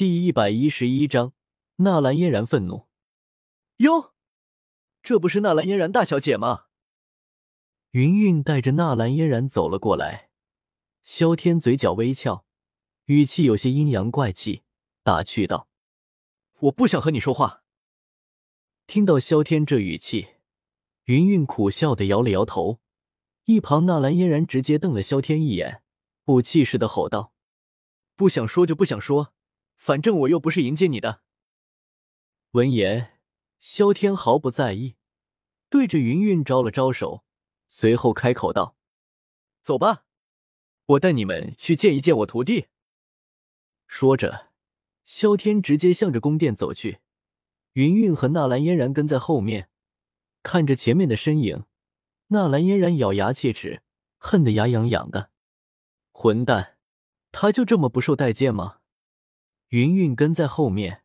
第一百一十一章，纳兰嫣然愤怒。哟，这不是纳兰嫣然大小姐吗？云云带着纳兰嫣然走了过来。萧天嘴角微翘，语气有些阴阳怪气，打趣道：“我不想和你说话。”听到萧天这语气，云云苦笑的摇了摇头。一旁纳兰嫣然直接瞪了萧天一眼，不气似的吼道：“不想说就不想说。”反正我又不是迎接你的。闻言，萧天毫不在意，对着云云招了招手，随后开口道：“走吧，我带你们去见一见我徒弟。”说着，萧天直接向着宫殿走去。云云和纳兰嫣然跟在后面，看着前面的身影，纳兰嫣然咬牙切齿，恨得牙痒痒的。混蛋，他就这么不受待见吗？云云跟在后面，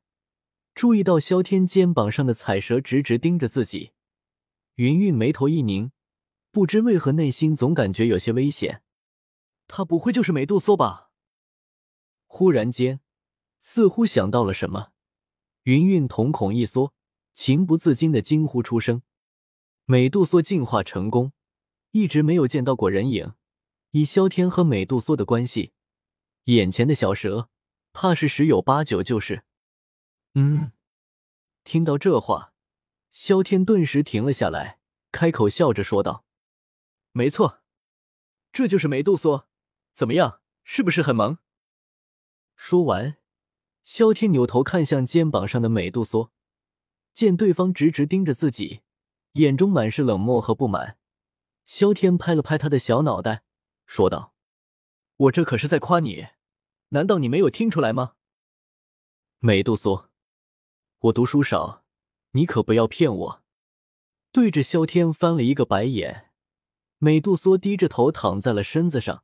注意到萧天肩膀上的彩蛇直直盯着自己，云云眉头一拧，不知为何内心总感觉有些危险。他不会就是美杜莎吧？忽然间，似乎想到了什么，云云瞳孔一缩，情不自禁的惊呼出声：“美杜莎进化成功，一直没有见到过人影。以萧天和美杜莎的关系，眼前的小蛇。”怕是十有八九就是，嗯。听到这话，萧天顿时停了下来，开口笑着说道：“没错，这就是美杜莎。怎么样，是不是很萌？”说完，萧天扭头看向肩膀上的美杜莎，见对方直直盯着自己，眼中满是冷漠和不满。萧天拍了拍他的小脑袋，说道：“我这可是在夸你。”难道你没有听出来吗，美杜莎？我读书少，你可不要骗我。对着萧天翻了一个白眼，美杜莎低着头躺在了身子上，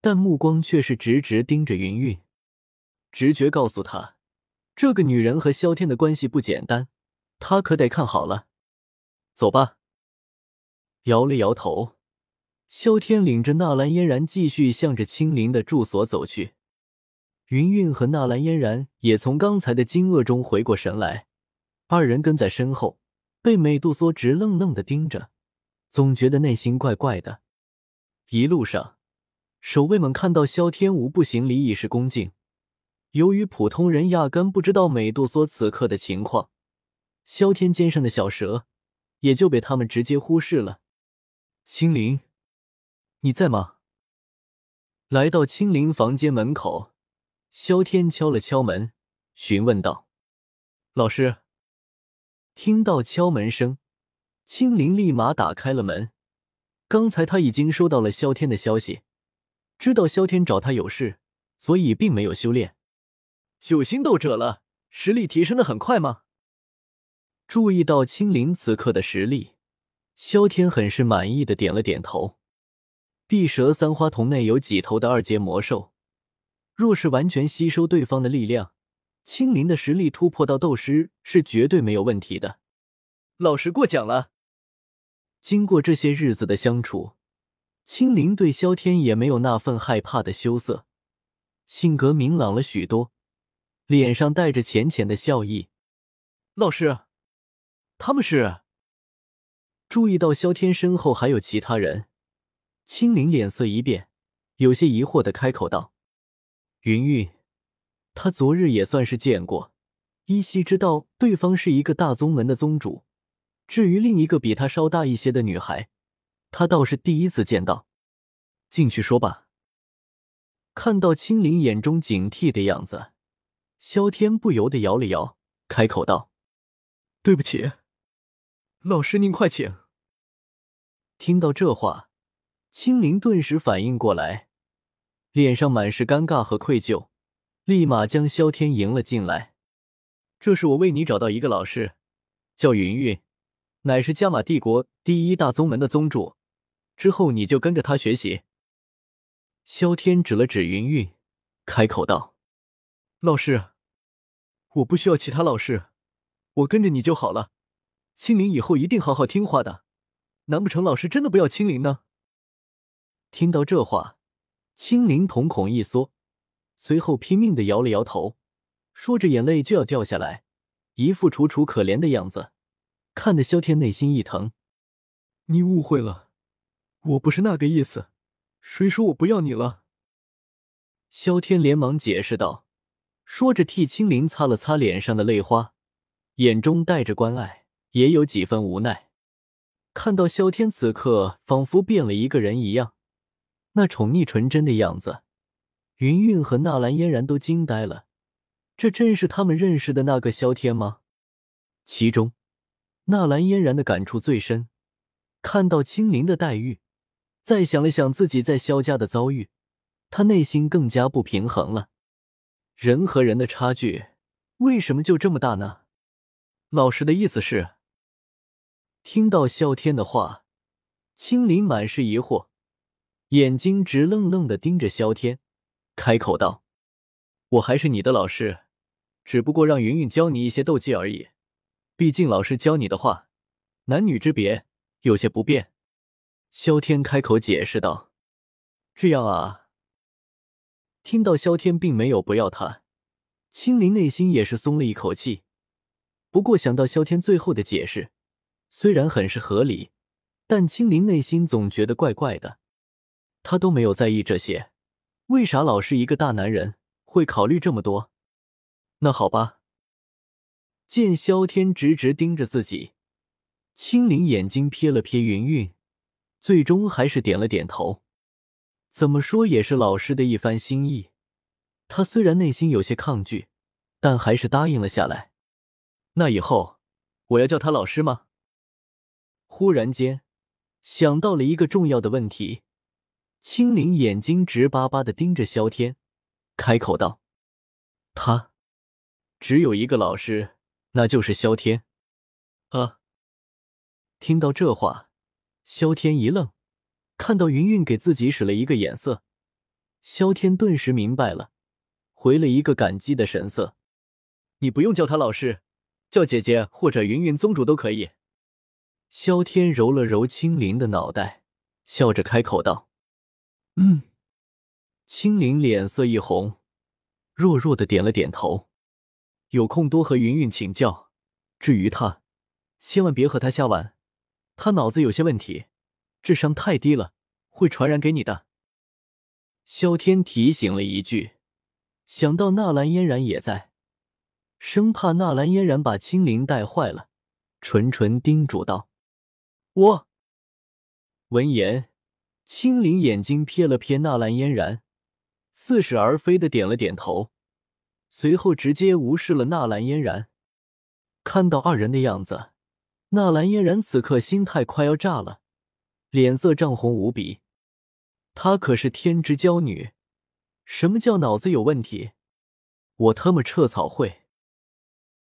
但目光却是直直盯着云云。直觉告诉他，这个女人和萧天的关系不简单，他可得看好了。走吧。摇了摇头，萧天领着纳兰嫣然继续向着青灵的住所走去。云云和纳兰嫣然也从刚才的惊愕中回过神来，二人跟在身后，被美杜莎直愣愣的盯着，总觉得内心怪怪的。一路上，守卫们看到萧天无不行礼，以示恭敬。由于普通人压根不知道美杜莎此刻的情况，萧天肩上的小蛇也就被他们直接忽视了。青灵，你在吗？来到青灵房间门口。萧天敲了敲门，询问道：“老师。”听到敲门声，青灵立马打开了门。刚才他已经收到了萧天的消息，知道萧天找他有事，所以并没有修炼。九星斗者了，实力提升的很快吗？注意到青灵此刻的实力，萧天很是满意的点了点头。碧蛇三花瞳内有几头的二阶魔兽。若是完全吸收对方的力量，青灵的实力突破到斗师是绝对没有问题的。老师过奖了。经过这些日子的相处，青灵对萧天也没有那份害怕的羞涩，性格明朗了许多，脸上带着浅浅的笑意。老师，他们是？注意到萧天身后还有其他人，青灵脸色一变，有些疑惑的开口道。云云，他昨日也算是见过，依稀知道对方是一个大宗门的宗主。至于另一个比他稍大一些的女孩，他倒是第一次见到。进去说吧。看到青灵眼中警惕的样子，萧天不由得摇了摇，开口道：“对不起，老师您快请。”听到这话，青灵顿时反应过来。脸上满是尴尬和愧疚，立马将萧天迎了进来。这是我为你找到一个老师，叫云云，乃是加玛帝国第一大宗门的宗主。之后你就跟着他学习。萧天指了指云云，开口道：“老师，我不需要其他老师，我跟着你就好了。青灵以后一定好好听话的。难不成老师真的不要青灵呢？”听到这话。青灵瞳孔一缩，随后拼命的摇了摇头，说着眼泪就要掉下来，一副楚楚可怜的样子，看得萧天内心一疼。你误会了，我不是那个意思，谁说我不要你了？萧天连忙解释道，说着替青灵擦了擦脸上的泪花，眼中带着关爱，也有几分无奈。看到萧天此刻仿佛变了一个人一样，那宠溺纯真的样子，云云和纳兰嫣然都惊呆了。这真是他们认识的那个萧天吗？其中，纳兰嫣然的感触最深。看到青灵的待遇，再想了想自己在萧家的遭遇，他内心更加不平衡了。人和人的差距为什么就这么大呢？老师的意思是？听到萧天的话，青灵满是疑惑，眼睛直愣愣的盯着萧天，开口道：“我还是你的老师，只不过让云云教你一些斗技而已。毕竟老师教你的话，男女之别。”有些不便，萧天开口解释道：“这样啊。”听到萧天并没有不要他，青灵内心也是松了一口气。不过想到萧天最后的解释，虽然很是合理，但青灵内心总觉得怪怪的。他都没有在意这些，为啥老是一个大男人会考虑这么多？那好吧。见萧天直直盯着自己。青灵眼睛瞥了瞥云云，最终还是点了点头。怎么说也是老师的一番心意，他虽然内心有些抗拒，但还是答应了下来。那以后我要叫他老师吗？忽然间想到了一个重要的问题，青灵眼睛直巴巴的盯着萧天，开口道：“他只有一个老师，那就是萧天。”啊。听到这话，萧天一愣，看到云云给自己使了一个眼色，萧天顿时明白了，回了一个感激的神色。你不用叫他老师，叫姐姐或者云云宗主都可以。萧天揉了揉青灵的脑袋，笑着开口道：“嗯。”青灵脸色一红，弱弱的点了点头。有空多和云云请教，至于他，千万别和他瞎玩。他脑子有些问题，智商太低了，会传染给你的。萧天提醒了一句，想到纳兰嫣然也在，生怕纳兰嫣然把青灵带坏了，纯纯叮嘱道：“我。”闻言，青灵眼睛瞥了瞥纳兰嫣然，似是而非的点了点头，随后直接无视了纳兰嫣然。看到二人的样子。纳兰嫣然此刻心态快要炸了，脸色涨红无比。她可是天之娇女，什么叫脑子有问题？我他妈撤草会！